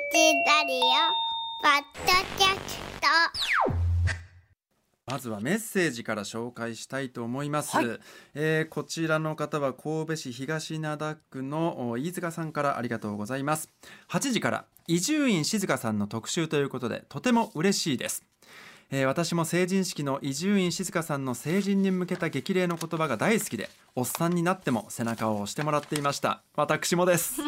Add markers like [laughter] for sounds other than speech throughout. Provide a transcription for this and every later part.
ラリオポッドキャスト。まずはメッセージから紹介したいと思います、はい。えーこちらの方は神戸市東灘区のお飯塚さんからありがとうございます。8時から伊集院静香さんの特集ということでとても嬉しいです。えー私も成人式の伊集院静香さんの成人に向けた激励の言葉が大好きでおっさんになっても背中を押してもらっていました。私もです、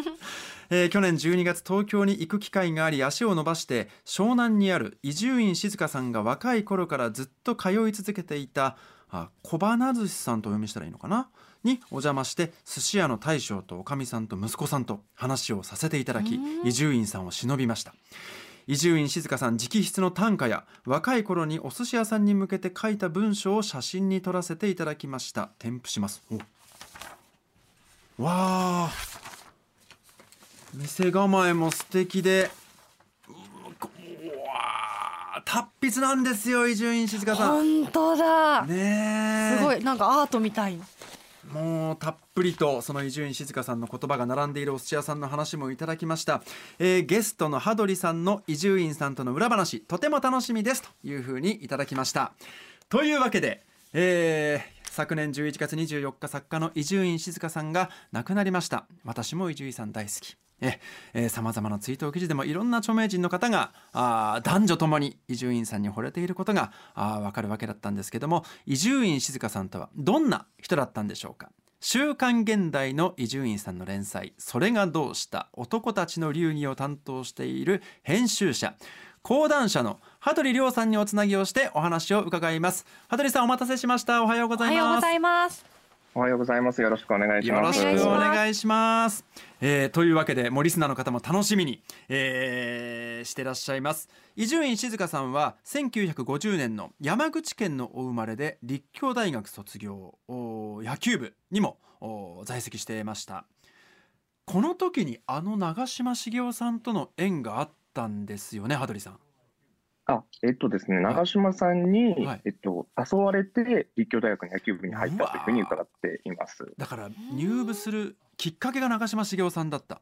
えー去年12月東京に行く機会があり足を伸ばして湘南にある伊集院静香さんが若い頃からずっと通い続けていたあ小花寿司さんとお読みしたらいいのかな？にお邪魔して寿司屋の大将とおかみさんと息子さんと話をさせていただき伊集院さんを忍びました。伊集院静香さん直筆の短歌や若い頃にお寿司屋さんに向けて書いた文章を写真に撮らせていただきました。添付します。お。わあ店構えも素敵でうわあ達筆なんですよ伊集院静香さん。本当だ、ねえ。すごい。なんかアートみたい。もうたっぷりとその伊集院静香さんの言葉が並んでいるお寿司屋さんの話もいただきました、えーゲストの羽鳥さんの伊集院さんとの裏話とても楽しみですというふうにいただきました。というわけで、えー昨年11月24日作家の伊集院静香さんが亡くなりました。私も伊集院さん大好きさまざまなツイート記事でもいろんな著名人の方が男女ともに伊集院さんに惚れていることがあーわかるわけだったんですけども伊集院静香さんとはどんな人だったんでしょうか？週刊現代の伊集院さんの連載「それがどうした男たちの流儀」を担当している編集者講談社の羽鳥亮さんにおつなぎをしてお話を伺います。羽鳥さんお待たせしました。おはようございます。おはようございます。よろしくお願いします。よろしくお願いします。えーというわけで、もうリスナーの方も楽しみに、えーしてらっしゃいます。伊集院静香さんは1950年の山口県のお生まれで立教大学卒業、お野球部にも在籍していました。この時にあの長嶋茂雄さんとの縁があったんですよね、羽鳥さん。あ、えっとですね、長嶋さんに、はいえっと誘われて立教大学の野球部に入ったというふうに伺っています。だから入部するきっかけが長嶋茂雄さんだった。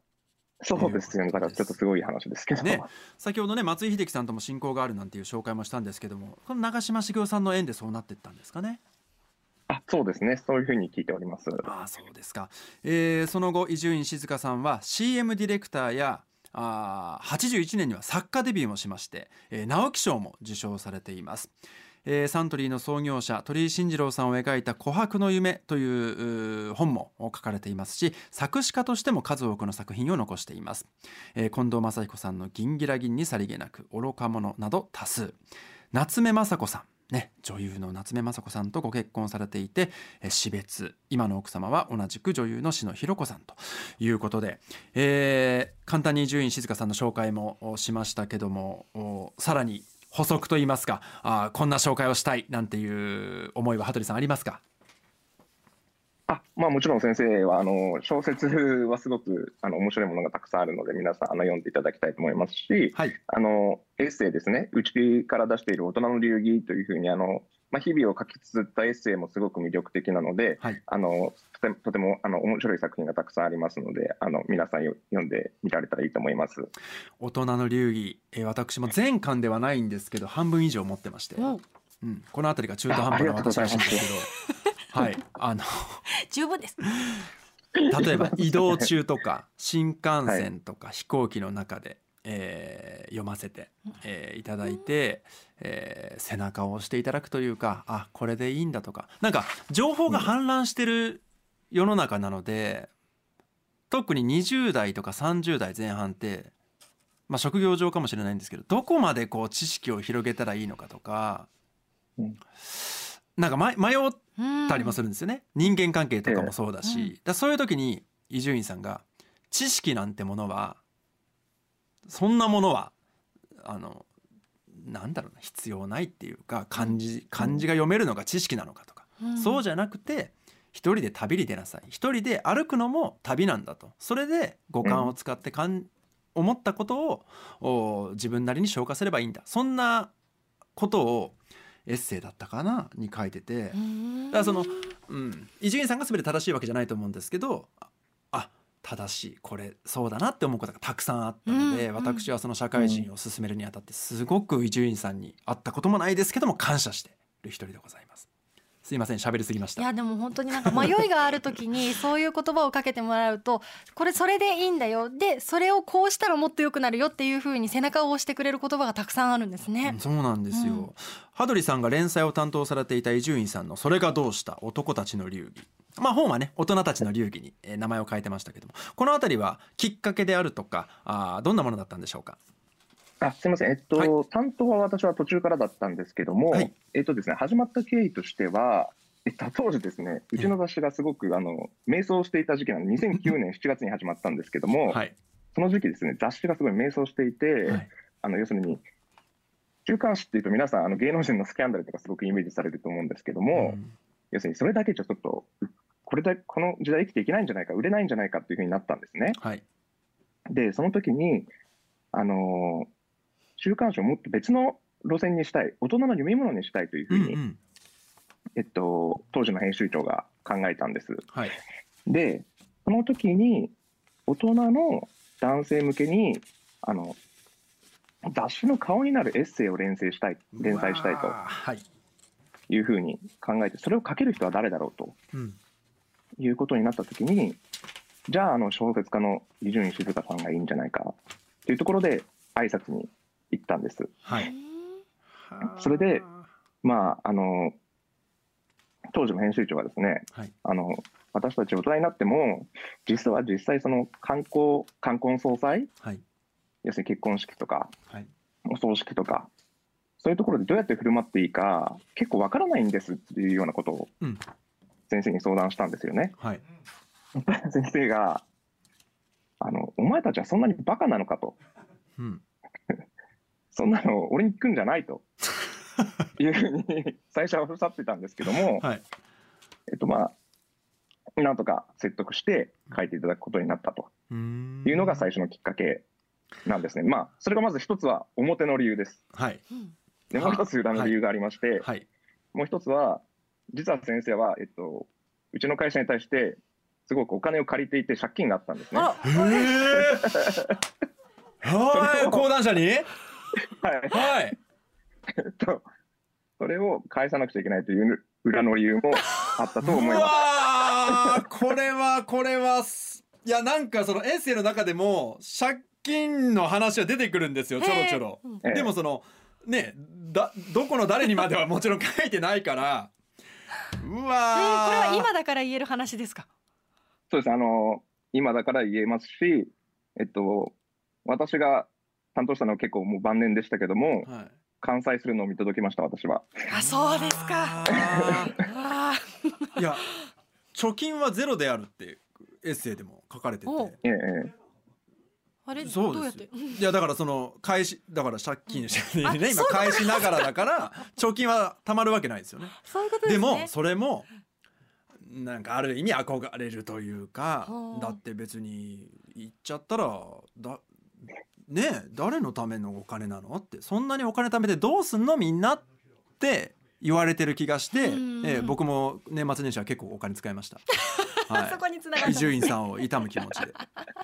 そうですよね。だからちょっとすごい話ですけど。ね先ほどね松井秀喜さんとも親交があるなんていう紹介もしたんですけどもこの長嶋茂雄さんの縁でそうなっていったんですかねあ、そうですね。そういうふうに聞いております。ああそうですか、えーその後伊集院静香さんは CM ディレクターやあ81年には作家デビューもしまして、えー直木賞も受賞されています、えーサントリーの創業者鳥居慎次郎さんを描いた「琥珀の夢」という本も書かれていますし作詞家としても数多くの作品を残しています、えー近藤正彦さんの「銀ギラ銀にさりげなく」「愚か者」など多数。夏目雅子さん。ね、女優の夏目雅子さんとご結婚されていてえ死別今の奥様は同じく女優の篠弘子さんということで、えー簡単に伊集院静香さんの紹介もしましたけどもさらに補足といいますかあこんな紹介をしたいなんていう思いは羽鳥さんありますか？あ、まあもちろん先生はあの小説はすごくあの面白いものがたくさんあるので皆さんあの読んでいただきたいと思いますし、はい。あのエッセイですね。うちから出している大人の流儀というふうにあのまあ日々を書き綴ったエッセイもすごく魅力的なので、はい。あのとてもとてもあの面白い作品がたくさんありますので、あの皆さんよ読んでみられたらいいと思います。大人の流儀、えー私も全巻ではないんですけど半分以上持ってまして、おうん、この辺りが中途半端な私らしいんですけどはい。[laughs] あの十分です。例えば [laughs] 移動中とか新幹線とか飛行機の中で、えー読ませて、えーいただいて、えー背中を押していただくというかあこれでいいんだとか。なんか情報が氾濫してる世の中なので特に20代とか30代前半って、まあ、職業上かもしれないんですけどどこまでこう知識を広げたらいいのかとか、うん。なんか迷ったりもするんですよね、人間関係とかもそうだし、うん。だそういう時に伊集院さんが知識なんてものはそんなものはあのなんだろうな必要ないっていうか漢字漢字が読めるのが知識なのかとか、そうじゃなくて一人で旅に出なさい。一人で歩くのも旅なんだと。それで五感を使ってかん、思ったことをお自分なりに消化すればいいんだ。そんなことをエッセイだったかなに書いてて、だからそのうん伊集院さんが全て正しいわけじゃないと思うんですけどああ正しいこれそうだなって思うことがたくさんあったので、うん。私はその社会人を進めるにあたってすごく伊集院さんに会ったこともないですけども感謝してる一人でございますすいません喋りすぎました。いやでも本当になんか迷いがある時に [laughs] そういう言葉をかけてもらうとこれそれでいいんだよ。でそれをこうしたらもっと良くなるよっていう風に背中を押してくれる言葉がたくさんあるんですね。そうなんですよ、うん。羽鳥さんが連載を担当されていた伊集院さんの「それがどうした？男たちの流儀」まあ本はね大人たちの流儀にえー名前を変えてましたけども。この辺りはきっかけであるとかあーどんなものだったんでしょうか？あすみません、えっと、は担当は私は途中からだったんですけども、はい。えっとですね、始まった経緯としては、えっと、当時ですね、うちの雑誌がすごくあの迷走していた時期なので、2009年7月に始まったんですけども、[laughs] はい、その時期ですね、雑誌がすごい迷走していて、はい。あの要するに、週刊誌っていうと、皆さん、あの芸能人のスキャンダルとかすごくイメージされると思うんですけども、うん。要するにそれだけじゃちょっと、これだこの時代生きていけないんじゃないか、売れないんじゃないかっていうふうになったんですね。はい。で、その時に、あのー週刊誌をもっと別の路線にしたい、大人の読み物にしたいというふうに、うんうん。えっと、当時の編集長が考えたんです。はい。で、その時に、大人の男性向けに、あの、雑誌の顔になるエッセイを連載したい、連載したいうと。はい、いうふうに考えて、それを書ける人は誰だろうと。うん。いうことになった時に、じゃあ、あの、小説家の伊集院静香さんがいいんじゃないか。っていうところで、挨拶に行ったんです。はい。それでまあ、あの、当時の編集長はですね、はい。あの、私たち大人になっても、実は実際その観光、冠婚葬祭、はい。要するに結婚式とか、はい。お葬式とか、そういうところでどうやって振る舞っていいか、結構わからないんですっていうようなことをうん。先生に相談したんですよね。はい。[laughs] 先生が、あの、お前たちはそんなにバカなのかと。うんそんなの俺に聞くんじゃないと。[laughs] いうふうに最初はおっしゃってたんですけども、はい。えっとまあ、なんとか説得して書いていただくことになったと。いうのが最初のきっかけなんですね。まあ、それがまず一つは表の理由です。はい。うんで、もう一つ裏の理由がありまして、はい。もう一つは、実は先生は、えっと、うちの会社に対して、すごくお金を借りていて借金があったんですね。あえ [laughs] はい講談社に？い。はいえっと、それを返さなくちゃいけないという裏の理由もあったと思いうます。わーこれはこれはすいやなんかそのエッセイの中でも借金の話は出てくるんですよちょろちょろええでもそのねだどこの誰にまではもちろん [laughs] 書いてないからうえーこれわーは今だから言える話ですか？そうです。あの、今だから言えますし、えっと、私が担当したのは結構もう晩年でしたけども、はい。完済するのを見届けました、私は。あそうですか。ああー。いや貯金はゼロであるってエッセイでも書かれてて。ええええ。あれそうですよどうやって。いやだからその返しだから借金してあね今そう返しながらだから貯金はたまるわけないですよね。そういうことでね。もそれもなんかある意味憧れるというかはあ。だって別に言っちゃったらだねえ誰のためのお金なのってそんなにお金貯めてどうすんのみんなって言われてる気がして、うんええ僕も年末年始は結構お金使いました。[laughs] はそこに繋が伊集院さんを悼む気持ちで。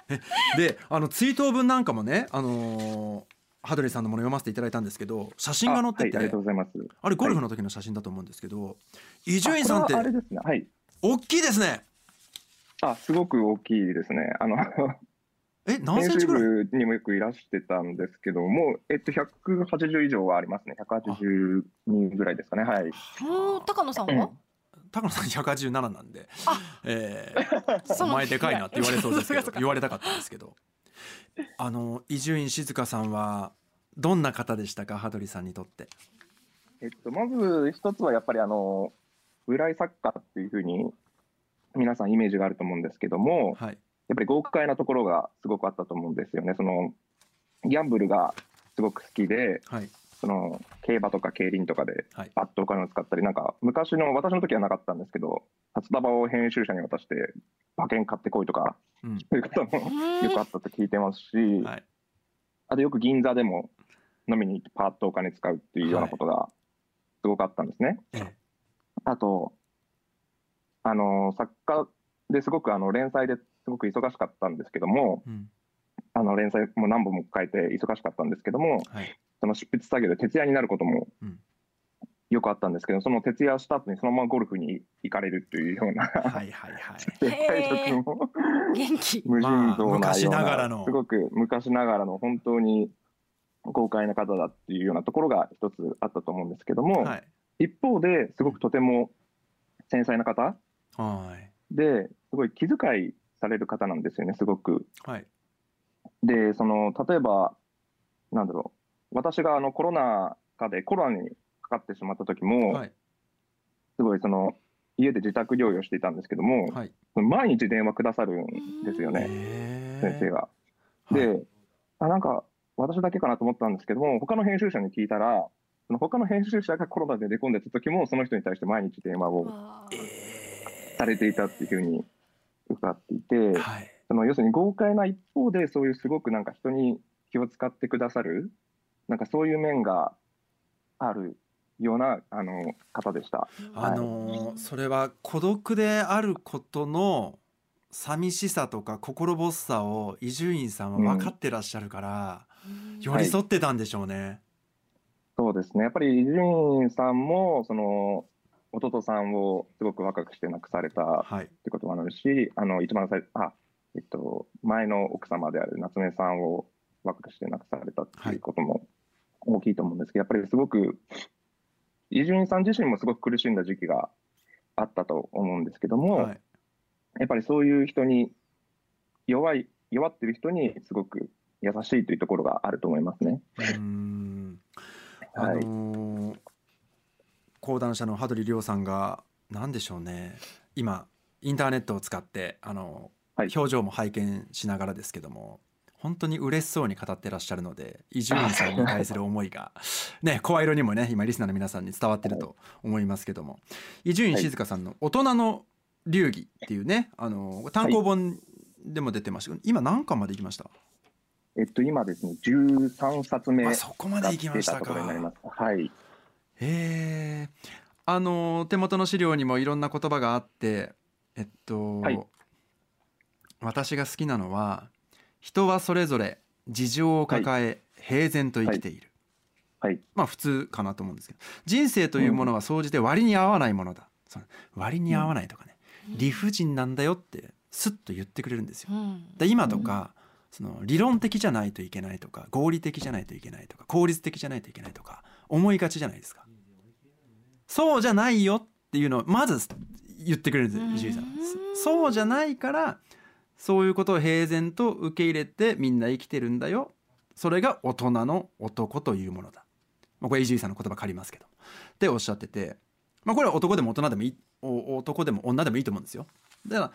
えであの追悼文なんかもね、あのー羽鳥さんのもの読ませていただいたんですけど写真が載っててあはい、ありがとうございます。あれゴルフの時の写真だと思うんですけど伊集院さんってあれですね。はい。大きいですねあ、すごく大きいですね。あの、え何セ編集ンチぐらい？部にもよくいらしてたんですけども、えっと、180以上はありますね。182ぐらいですかね。はい。もう高野さんうんは。高野さん187 [laughs] なんであ、えーそのお前でかいなって言われそうですけど言われたかったんですけどあの伊集院静香さんはどんな方でしたか羽鳥さんにとって？えっと、まず一つはやっぱりあの、裏井作家っていうふうに皆さんイメージがあると思うんですけども、はいやっぱり豪快なところがすごくあったと思うんですよね。その、ギャンブルがすごく好きで、はい。その、競馬とか競輪とかではい。バッとお金を使ったり、なんか昔の、私の時はなかったんですけど、札束を編集者に渡して馬券買ってこいとか、うん。そういう方もよくあったと聞いてますし、はい。あとよく銀座でも飲みに行ってパーッとお金使うっていうようなことがすごくあったんですね。ええ。あと、あの、作家ですごくあの連載ですごく忙しかったんですけども、うん。あの連載も何本も書いて忙しかったんですけども、はい。その執筆作業で徹夜になることもうん。よくあったんですけど、その徹夜した後にそのままゴルフに行かれるというような、はいはいはい。[laughs] 体力も元気。無尽蔵なような、昔ながらの。すごく昔ながらの本当に豪快な方だっていうようなところが一つあったと思うんですけども、はい。一方ですごくとても繊細な方はい。ですごい気遣いされる方なんですよね、すごく。はい。で、その例えば、なんだろう、私があのコロナ禍でコロナにかかってしまった時も、はい。すごいその家で自宅療養していたんですけども、はい。毎日電話くださるんですよね、先生が。はい。で、あなんか私だけかなと思ったんですけども、他の編集者に聞いたら、その他の編集者がコロナで寝込んでた時も、その人に対して毎日電話をされていたっていうふうに伺っていて、ーはいその要するに豪快な一方で、そういうすごくなんか人に気を使ってくださる、なんかそういう面があるようなあの方でした。あのーそれは孤独であることの寂しさとか心細さを伊集院さんは分かってらっしゃるから、寄り添ってたんでしょうね。そうですね。やっぱり伊集院さんも、その、弟さんをすごく若くして亡くされたはい、ってこともあるし、あの、一番最あ、えっと、前の奥様である夏目さんを若くして亡くされたっていうことも大きいと思うんですけど、やっぱりすごく、伊集院さん自身もすごく苦しんだ時期があったと思うんですけども、はい、やっぱりそういう人に、弱い、弱ってる人にすごく優しいというところがあると思いますね。うーん。あはい。のー講談社の羽鳥亮さんが何でしょうね今インターネットを使ってあの、はい表情も拝見しながらですけども本当に嬉しそうに語ってらっしゃるので伊集院さんに対する思いがね声色にもね今リスナーの皆さんに伝わってると思いますけども伊集院静香さんの「大人の流儀」っていうねあの単行本でも出てましたけど今何巻までいきました？えっと、今ですね、13冊目あそこまで行きましたところになりまか。す。はい。へえあの手元の資料にもいろんな言葉があってえっと、はい。私が好きなのは人はそれぞれ事情を抱え、平然と生きている、はい。まあ普通かなと思うんですけど。人生というものは総じて割に合わないものだ、その割に合わないとかね、理不尽なんだよってスッと言ってくれるんですよ。うん。で今とか、その理論的じゃないといけないとか合理的じゃないといけないとか効率的じゃないといけないとか思いがちじゃないですかそうじゃないよっていうのをまず言ってくれるんですうん。伊集院さん。そうじゃないからそういうことを平然と受け入れてみんな生きてるんだよ。それが大人の男というものだ、まあ、これ伊集院さんの言葉借りますけど。っておっしゃってて、まあ、これは男でも大人でもいいお男でも女でもいいと思うんですよ。だから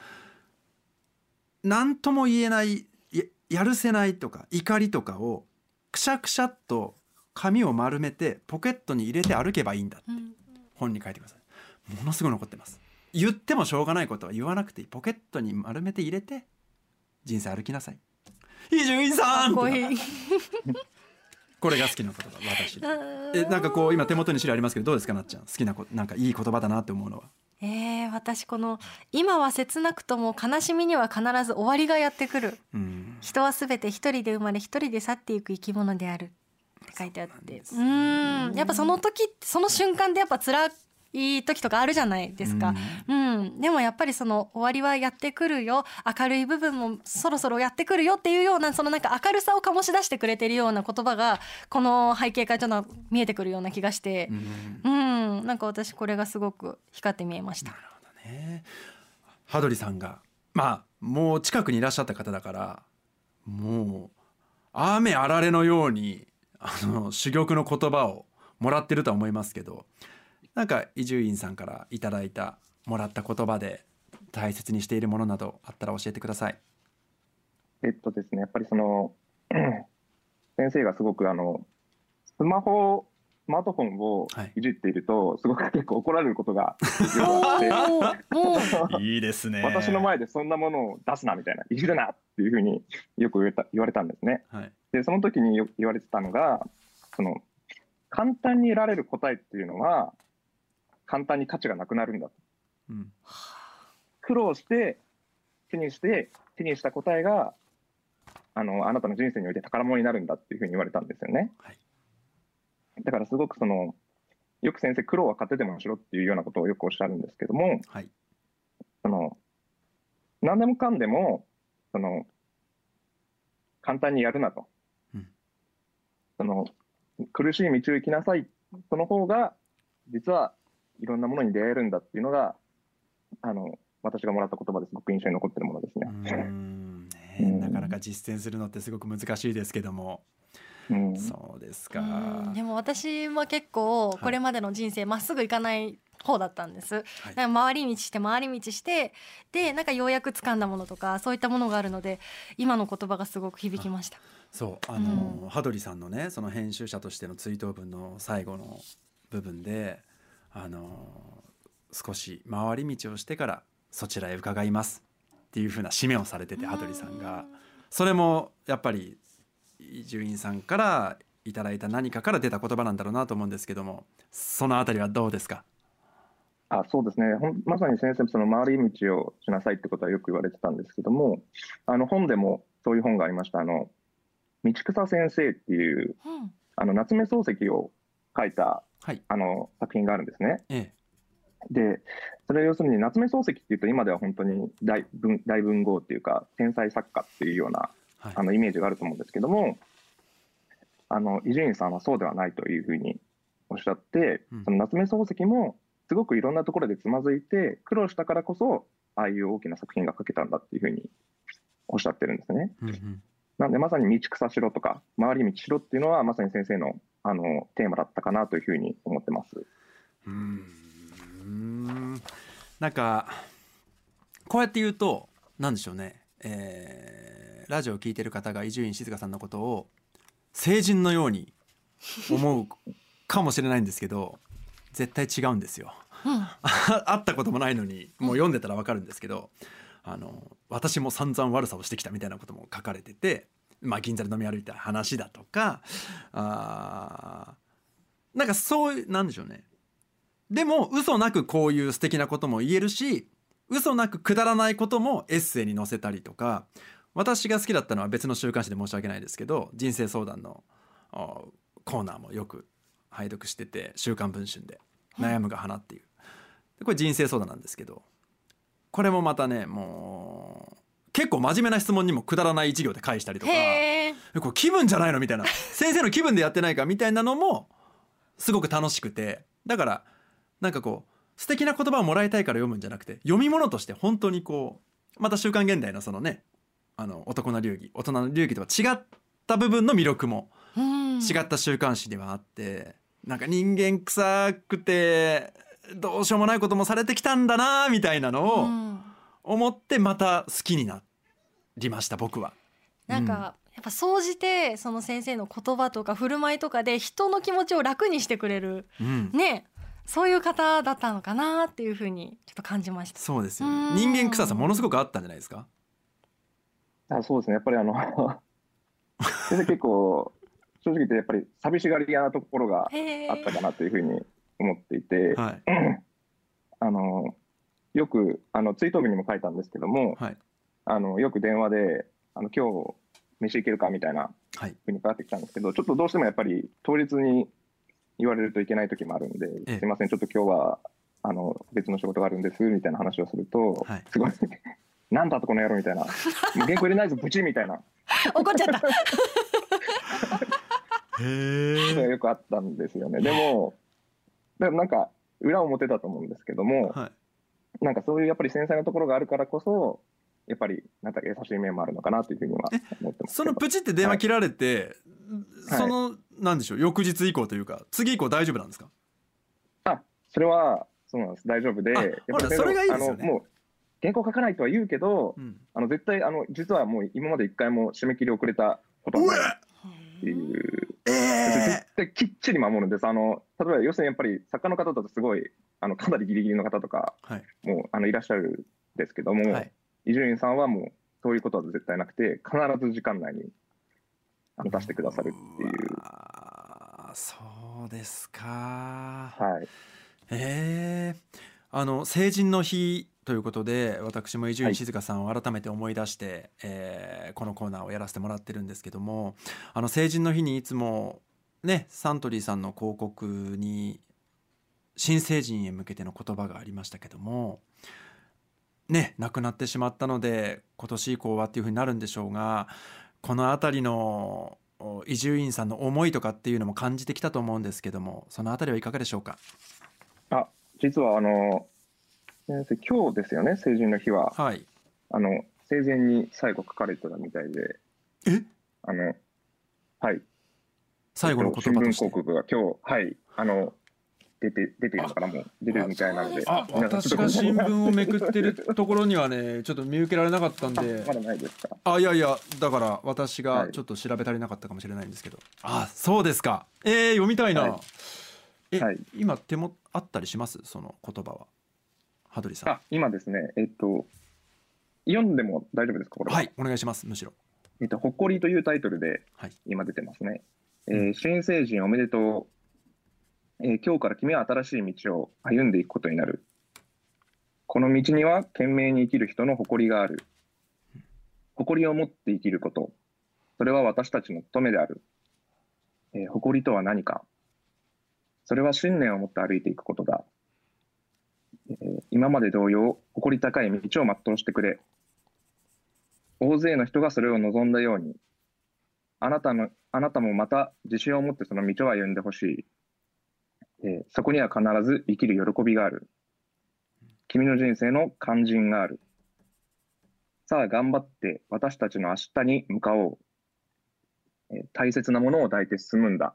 何とも言えないややるせないとか怒りとかをくしゃくしゃっと紙を丸めてポケットに入れて歩けばいいんだうん本に書いてください。ものすごい残ってます。言ってもしょうがないことは言わなくていい。ポケットに丸めて入れて人生歩きなさい。伊集院さんこいい。[laughs] これが好きな言葉私。えなんかこう今手元に資料ありますけどどうですかなっちゃん？好きなこなんかいい言葉だなって思うのは。えー、私この今は切なくとも悲しみには必ず終わりがやってくる。うん。人はすべて一人で生まれ一人で去っていく生き物である書いてあって。うんやっぱその時その瞬間でやっぱ辛い時とかあるじゃないですか、うん、でもやっぱりその終わりはやってくるよ。明るい部分もそろそろやってくるよっていうようなそのなんか明るさを醸し出してくれてるような言葉がこの背景からちょっと見えてくるような気がして。う、ん。うん、なんか私これがすごく光って見えました。ね。羽鳥さんがまあもう近くにいらっしゃった方だからもう雨あられのようにあの珠玉の言葉をもらってるとは思いますけどなんか伊集院さんからいただいたもらった言葉で大切にしているものなどあったら教えてください。えっとですね、やっぱりその、[clears throat] 先生がすごくあの、スマホ、マートフォンをはい。いじっていると、すごく結構怒られることがよくあって、おー。お [laughs] ーいいですね。私の前でそんなものを出すなみたいな、いじるなっていうふうによく言われた言われたんですね。はい。で、その時によ言われてたのが、その、簡単に得られる答えっていうのは、簡単に価値がなくなるんだと。うん。苦労して手にして手にした答えがあのあなたの人生において宝物になるんだっていうふうに言われたんですよね。はいだからすごくそのよく先生苦労は勝手でもしろっていうようなことをよくおっしゃるんですけどもはい。その何でもかんでもその簡単にやるなと、うん。その苦しい道を行きなさい。その方が実はいろんなものに出会えるんだっていうのがあの私がもらった言葉です。ごく印象に残ってるものですうね。ねうん。なかなか実践するのってすごく難しいですけども、うん。そうですか。うん。でも私は結構これまでの人生まっすぐ行かない方だったんです、だから回り道して回り道してでなんかようやく掴んだものとかそういったものがあるので今の言葉がすごく響きました。そうあの、羽鳥さんのねその編集者としての追悼文の最後の部分であの少し回り道をしてからそちらへ伺いますっていう風な締めをされてて羽鳥さんが。それもやっぱり伊集院さんからいただいた何かから出た言葉なんだろうなと思うんですけどもそのあたりはどうですか？あそうですね。ほんまさに先生その回り道をしなさいってことはよく言われてたんですけどもあの本でもそういう本がありました。あの道草先生っていううん。あの夏目漱石を書いたはい。あの作品があるんですね。え。でそれは要するに夏目漱石っていうと今では本当に大文大文豪っていうか天才作家っていうようなあのイメージがあると思うんですけどもあの伊集院さんはそうではないというふうにおっしゃって、うん。その夏目漱石もすごくいろんなところでつまずいて苦労したからこそああいう大きな作品が書けたんだっていうふうにおっしゃってるんですね。うんうん。なんでまさに道草しろとか回り道しろっていうのはまさに先生のあのテーマだったかなというふうに思ってます。うーん。なんかこうやって言うとなんでしょうね、えーラジオを聞いてる方が伊集院静香さんのことを成人のように思うかもしれないんですけど絶対違うんですよ。うん [laughs] 会ったこともないのにもう読んでたらわかるんですけどあの私も散々悪さをしてきたみたいなことも書かれてて、まあ、銀座で飲み歩いた話だとかあーなんかそういうなんでしょうねでも嘘なくこういう素敵なことも言えるし嘘なくくだらないこともエッセイに載せたりとか私が好きだったのは別の週刊誌で申し訳ないですけど人生相談のあコーナーもよく拝読してて「週刊文春」で「悩むが花」っていう。でこれ人生相談なんですけどこれもまたねもう結構真面目な質問にもくだらない一行で返したりとかこれ気分じゃないのみたいな。[laughs] 先生の気分でやってないかみたいなのもすごく楽しくてだからなんかこう素敵な言葉をもらいたいから読むんじゃなくて読み物として本当にこうまた「週刊現代」のそのねあの男の流儀大人の流儀とは違った部分の魅力もうん。違った週刊誌ではあってなんか人間臭くてどうしようもないこともされてきたんだなみたいなのうをん。思ってまた好きになりました僕は。なんか、やっぱ総じてその先生の言葉とか振る舞いとかで人の気持ちを楽にしてくれるうん。ねそういう方だったのかなっていうふうにちょっと感じました。そうですようん。ね人間臭さものすごくあったんじゃないですか？あそうですね。やっぱりあの [laughs] 先生結構正直言ってやっぱり寂しがり屋なところがあったかなというふうに思っていて、はい。[clears throat] あのよくあのツイート文にも書いたんですけどもはい。あのよく電話であの今日飯行けるかみたいなはい。ふうにかかってきたんですけどちょっとどうしてもやっぱり当日に言われるといけない時もあるんで、ええすいませんちょっと今日はあの別の仕事があるんですみたいな話をすると、はい。すごい [laughs] なんだとこの野郎みたいな原稿入れないぞブチみたいな。[laughs] 怒っちゃった。[laughs] へよくあったんですよね。でも、でもなんか裏表だと思うんですけども、はい。なんかそういうやっぱり繊細なところがあるからこそ、やっぱりなんか優しい面もあるのかなというふうには思ってます。そのプチって電話切られて、はい。そのなんでしょう翌日以降というか次以降大丈夫なんですか？あ、それはそうなんです。大丈夫で、あやっぱりほらそれがいいですよね。あのもう原稿書かないとは言うけど、うん。あの絶対あの実はもう今まで一回も締め切り遅れたことない。わ。っていう。ええ絶対きっちり守るんです。あの例えば要するにやっぱり作家の方だとすごいあのかなりギリギリの方とかはい。もうあのいらっしゃるんですけども、はい伊集院さんはもうそういうことは絶対なくて必ず時間内に出してくださるっていう。そうですか。はい、ええあの成人の日ということで私も伊集院静香さんを改めて思い出して、えーこのコーナーをやらせてもらってるんですけどもあの成人の日にいつもねサントリーさんの広告に新成人へ向けての言葉がありましたけどもね亡くなってしまったので今年以降はっていうふうになるんでしょうがこの辺りのお伊集院さんの思いとかっていうのも感じてきたと思うんですけどもその辺りはいかがでしょうか？あ、実はあの、先生、今日ですよね、成人の日は。はい。あの、生前に最後書かれてたみたいで、え？あの、はい。最後の言葉として。新聞広告が今日、はい、あの、出て、出ているのかな、もう、出てるみたいなので。あ私が新聞をめくってるところにはねちょっと見受けられなかったんで。まだないですか？あいやいやだから私がはい。ちょっと調べ足りなかったかもしれないんですけど、あそうですか。えー、読みたいな、はい。え、はい。今手もあったりします？その言葉は。羽鳥さん。あ、今ですね、えっと、読んでも大丈夫ですか、これは。はいお願いします。むしろ。えっと、誇りというタイトルではい。今出てますね。えー新成人おめでとう。えー今日から君は新しい道を歩んでいくことになる。この道には懸命に生きる人の誇りがある。誇りを持って生きること。それは私たちの務めである。えー誇りとは何か。それは信念を持って歩いていくことだ。えー今まで同様、誇り高い道を全うしてくれ。大勢の人がそれを望んだように、あなたの、あなたもまた自信を持ってその道を歩んでほしい。えーそこには必ず生きる喜びがある。君の人生の肝心がある。さあ頑張って私たちの明日に向かおう。えー大切なものを抱いて進むんだ。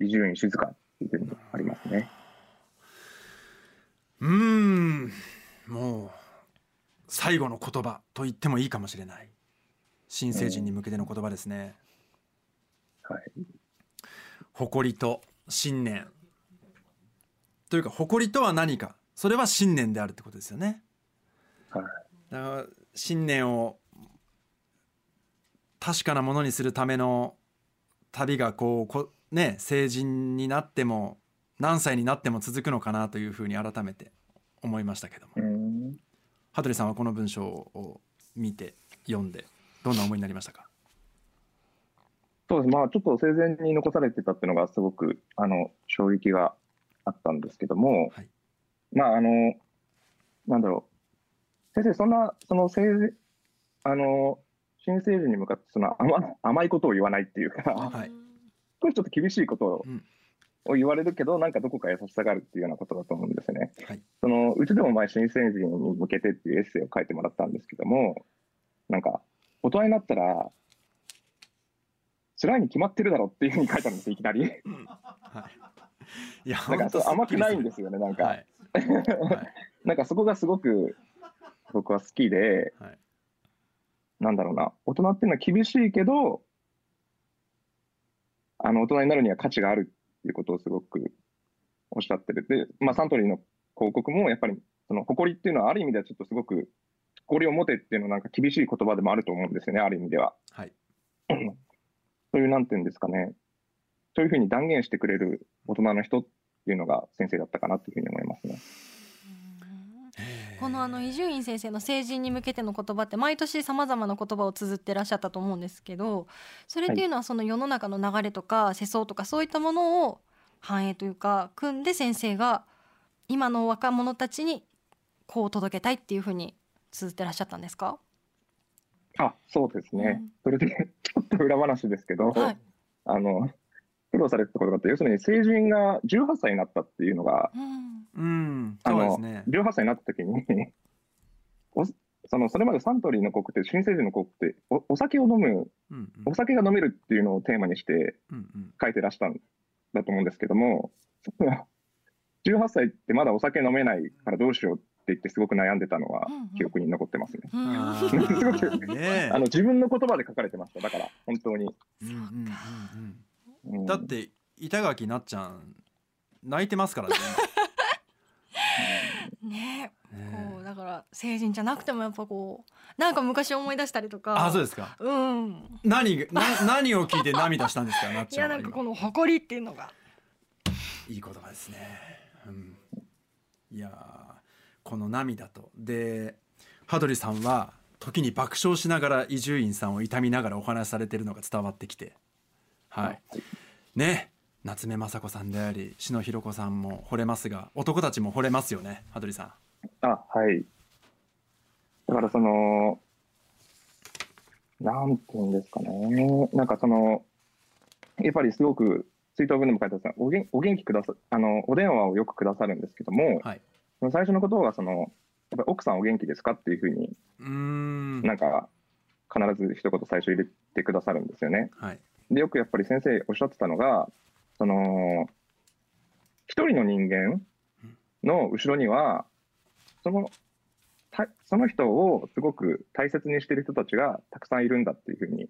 伊集院静かっていうふうにありますね。うーんもう最後の言葉と言ってもいいかもしれない新成人に向けての言葉ですね、はい。誇りと信念というか誇りとは何かそれは信念であるってことですよねはい。だから信念を確かなものにするための旅がこうこね成人になっても何歳になっても続くのかなというふうに改めて思いましたけども。羽鳥さんはこの文章を見て読んでどんな思いになりましたか？そうです。まあ、ちょっと生前に残されてたっていうのがすごく、あの、衝撃があったんですけども、はいまあ、あの、なんだろう。先生、そんな、その生前、あの、新成人に向かって、その甘甘いことを言わないっていうか、はいこれちょっと厳しいことを,、うんを言われるけど、なんかどこか優しさがあるっていうようなことだと思うんですね。はいそのうちでも前、新成人に向けてっていうエッセイを書いてもらったんですけども、なんか、大人になったら、辛いに決まってるだろっていうふうに書いたんですよ、いきなり。[laughs] はいいやなんか甘くないんですよね、なんか。はい。はい。[laughs] なんかそこがすごく僕は好きで、はい。なんだろうな、大人っていうのは厳しいけど、あの大人になるには価値があるっていうことをすごくおっしゃってる。で、まあ、サントリーの広告もやっぱりその誇りっていうのはある意味ではちょっとすごく誇りを持てっていうのはなんか厳しい言葉でもあると思うんですよね、ある意味では。はい。[clears throat] そういうなんていうんですかね、そういうふうに断言してくれる大人の人っていうのが先生だったかなというふうに思いますね。このあの伊集院先生の成人に向けての言葉って毎年さまざまな言葉を綴ってらっしゃったと思うんですけどそれっていうのはその世の中の流れとか世相とかそういったものを反映というか組んで先生が今の若者たちにこう届けたいっていうふうに綴ってらっしゃったんですか、あ、そうですね。うんそれで、ちょっと裏話ですけど、はいあの、苦労されてたことがあって、要するに成人が18歳になったっていうのが、うん。うん。あの、そうですね。18歳になった時に、[laughs] おそのそれまでサントリーの国って、新成人の国ってお、お酒を飲む、うんうん。お酒が飲めるっていうのをテーマにしてうんうん。書いてらしたんだと思うんですけども、その18歳ってまだお酒飲めないからどうしようって言ってすごく悩んでたのはうんうん。記憶に残ってますね。うんあ [laughs] すごーくねえ。あの自分の言葉で書かれてました。だから本当に。うんうんうんうんうん。だって板垣なっちゃん泣いてますからね。[laughs] ね。こうだから成人じゃなくてもやっぱこうなんか昔思い出したりとか。あそうですか。うん。何がな [laughs] 何を聞いて涙したんですかなっいやちゃんは今なんかこの誇りっていうのが。いい言葉ですね、うん、いやーこの涙と。で羽鳥さんは時に爆笑しながら伊集院さんを痛みながらお話しされてるのが伝わってきてはいね夏目雅子さんであり篠弘子さんも惚れますが男たちも惚れますよね羽鳥さんあ、はい。だからその、なんていうんですかね。なんかその、やっぱりすごく、追悼文でも書いてあったお元お元気くださ、あの、お電話をよくくださるんですけども、はいその最初のことはその、やっぱり奥さんお元気ですかっていうふうにうーんなんか、必ず一言最初入れてくださるんですよね。はいで、よくやっぱり先生おっしゃってたのが、その、一人の人間の後ろには、その、たその人をすごく大切にしている人たちがたくさんいるんだっていうふうに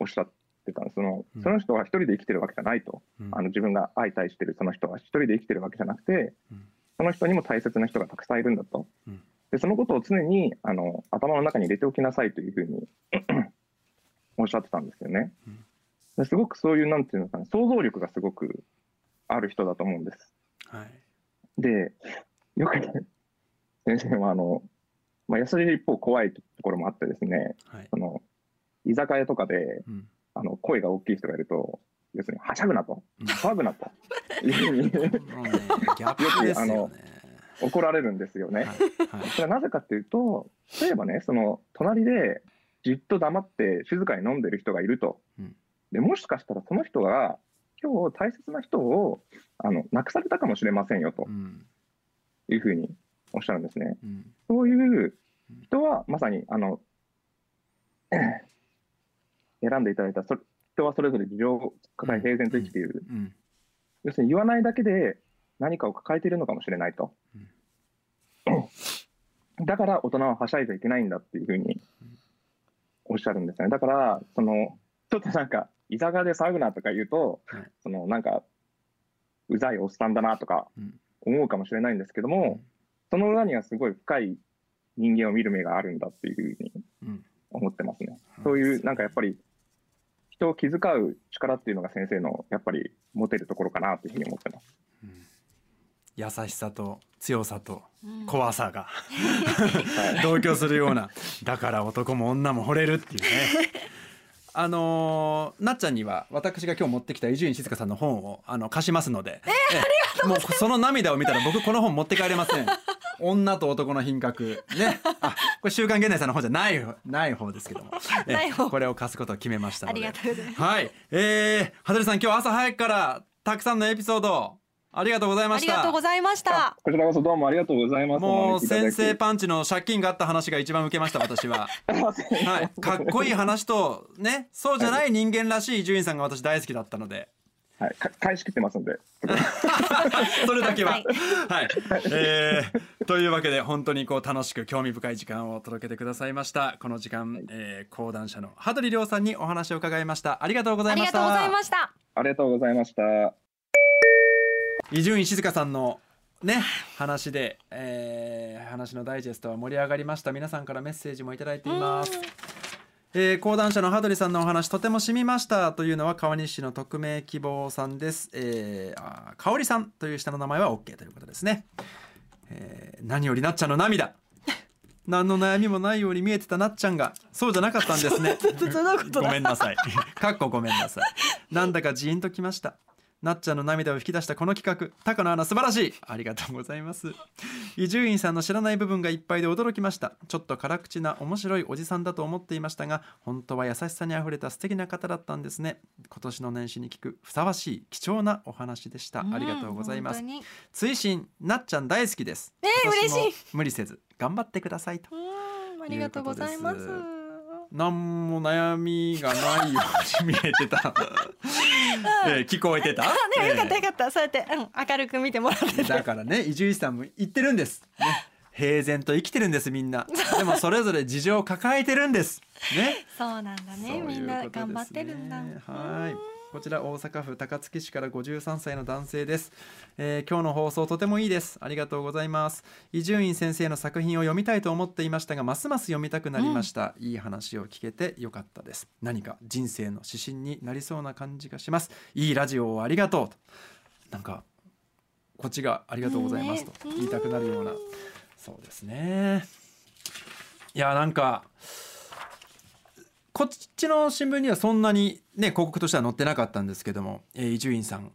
おっしゃってたんです。そのうんその人は一人で生きてるわけじゃないと。うんあの自分が相対してるその人は一人で生きてるわけじゃなくてうん、その人にも大切な人がたくさんいるんだとうん。で、そのことを常にあの頭の中に入れておきなさいというふうにおっしゃってたんですよね。すごくそういう、なんていうのかな、想像力がすごくある人だと思うんです。はい。で、よくね、先生はあの、まあ、優しい一方怖いところもあってですね、はい。その居酒屋とかでうん。あの声が大きい人がいると、要するにはしゃぐなと、うん。騒ぐなと。いうふうにもうねギャップですよね。怒られるんですよね。はい。はい。それはなぜかっていうと、例えばね、その隣でじっと黙って静かに飲んでる人がいると。うん。でもしかしたらその人が今日大切な人をあの亡くされたかもしれませんよと。うん。いうふうにおっしゃるんですね。うん。そういう人はまさにあの [clears throat] 選んでいただいたそ人はそれぞれ事情を抱え平然と生きている、うん。要するに言わないだけで何かを抱えているのかもしれないと、だから大人ははしゃいじゃいけないんだっていうふうにおっしゃるんですね。だからそのちょっとなんか居酒屋で騒ぐなとか言うと、はい。そのなんかうざいおっさんだなとかうん。思うかもしれないんですけども、その裏にはすごい深い人間を見る目があるんだっていうふうにうん。思ってますね。そういうなんかやっぱり人を気遣う力っていうのが先生のやっぱり持てるところかなというふうに思ってます。優しさと強さとうん。怖さが。はい、同居するような。だから男も女も惚れるっていうね。[laughs] あのーなっちゃんには私が今日持ってきた伊集院静香さんの本をあの貸しますので。ええもうその涙を見たら僕この本持って帰れません。女と男の品格。ね。あこれ週刊現代さんの本じゃないない方ですけども。えない方。これを貸すことを決めましたので。ありがとうございます。はい。えー、羽鳥さん今日朝早くからたくさんのエピソードありがとうございまあした。りがとうございました。こちらこそどうもありがとうございます。もう先生パンチの借金があった話が一番受けました私は。[laughs] はい、かっこいい話とねそうじゃない人間らしい伊集院さんが私大好きだったので。はい、か返し切ってますんで。[laughs] それだけは。ははい。い、えーというわけで本当にこう楽しく興味深い時間を届けてくださいました。この時間、えー講談社の羽鳥亮さんにお話を伺いました。ありがとうございました。ありがとうございました。ありがとうございました。伊集院静香さんのね話で、えー話のダイジェストは盛り上がりました。皆さんからメッセージもいただいています。えー講談社の羽鳥さんのお話とても染みましたというのは川西市の匿名希望さんです、えー、あー香織さんという下の名前は OK ということですね、えー何よりなっちゃんの涙。[laughs] 何の悩みもないように見えてたなっちゃんがそうじゃなかったんですね。[laughs] ごめんなさい。かっこごめんなさい。なんだかジーンときましたなっちゃんの涙を引き出したこの企画高野アナ素晴らしい。ありがとうございます。伊集院さんの知らない部分がいっぱいで驚きました。ちょっと辛口な面白いおじさんだと思っていましたが本当は優しさにあふれた素敵な方だったんですね。今年の年始に聞くふさわしい貴重なお話でした、ありがとうございます。追伸なっちゃん大好きです。えー嬉し無理せず頑張ってくださいと。うんありがとうございます何も悩みがないように見えてた、えー聞こえてた、あねよかったえよかった。そうやって、うん、明るく見てもらって。だからね伊集院さんも言ってるんです、ね、平然と生きてるんですみんな。でもそれぞれ事情を抱えてるんです。ね。そうなんだね。みんな頑張ってるんだ。はいこちら大阪府高槻市から53歳の男性です、えー今日の放送とてもいいです。ありがとうございます。伊集院先生の作品を読みたいと思っていましたがますます読みたくなりました、いい話を聞けてよかったです。何か人生の指針になりそうな感じがします。いいラジオをありがとうと。なんかこっちがありがとうございますとね言いたくなるような。そうですね。いやなんかこっちの新聞にはそんなにね広告としては載ってなかったんですけどもえー伊集院さん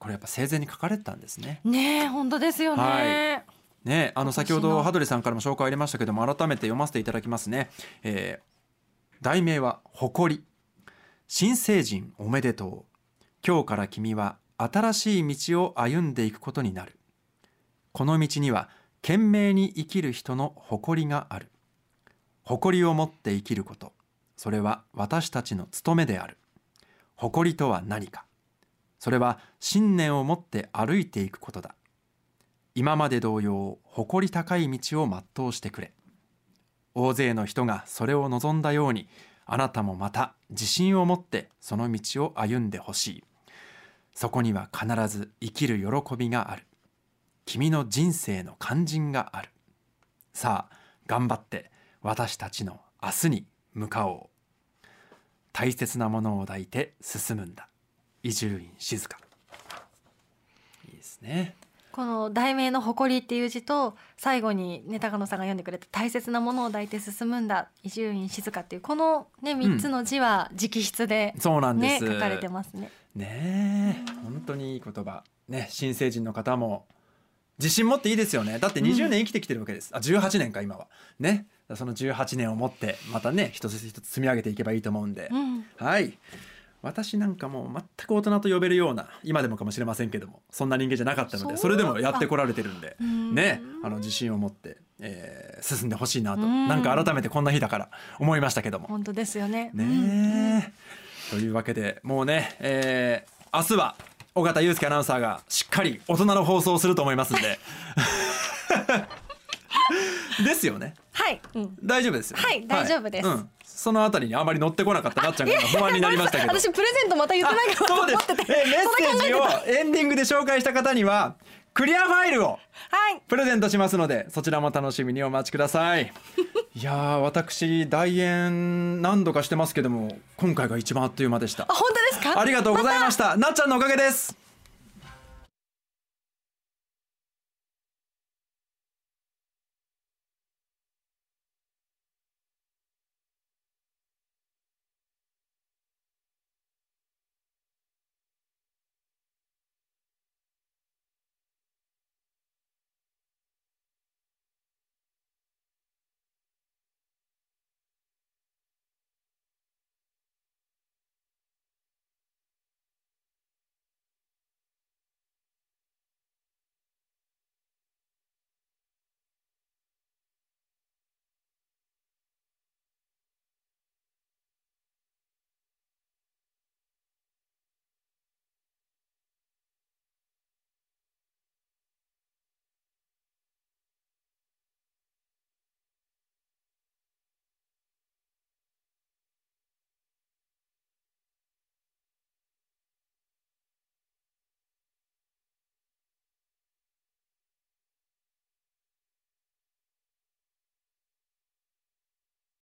これやっぱ生前に書かれてたんですね。ねえ本当ですよね、はい。ねあの先ほど羽鳥さんからも紹介ありましたけども改めて読ませていただきますね、えー題名は誇り。新成人おめでとう。今日から君は新しい道を歩んでいくことになる。この道には懸命に生きる人の誇りがある。誇りを持って生きることそれは私たちの務めである。誇りとは何か。それは信念を持って歩いていくことだ。今まで同様誇り高い道を全うしてくれ。大勢の人がそれを望んだようにあなたもまた自信を持ってその道を歩んでほしい。そこには必ず生きる喜びがある。君の人生の肝心がある。さあ頑張って私たちの明日に向かおう。大切なものを抱いて進むんだ。伊集院静香いいですね。この題名の「誇り」っていう字と最後にね高野さんが読んでくれた「大切なものを抱いて進むんだ。伊集院静香」っていうこのね3つの字は直筆でそうなんです、ね書かれてますね。ねえ。本当にいい言葉。ね新成人の方も自信持っていいですよね。だって20年生きてきてるわけです、あ18年か今は。ね。その18年を持ってまたね一つ一つ積み上げていけばいいと思うんで、うん。はい。私なんかもう全く大人と呼べるような今でもかもしれませんけどもそんな人間じゃなかったのでそれでもやってこられてるんでうん。ね。あの自信を持って、えー進んでほしいなと。うん。なんか改めてこんな日だから思いましたけども。本当ですよね。ねえ、というわけでもうね、えー明日は尾形祐介アナウンサーがしっかり大人の放送をすると思いますんで。[laughs] ですよね。はい、うん、大丈夫ですよね、はい大丈夫です。うん、そのあたりにあまり乗ってこなかったなっちゃんが今不安になりましたけど。私プレゼントまた言ってないかなとそうです。思ってて。えーメッセージをエンディングで紹介した方にはクリアファイルをはい。プレゼントしますのでそちらも楽しみにお待ちください。[laughs] いやー私大演何度かしてますけども今回が一番あっという間でした。あ本当で。ありがとうございました。なっちゃんのおかげです。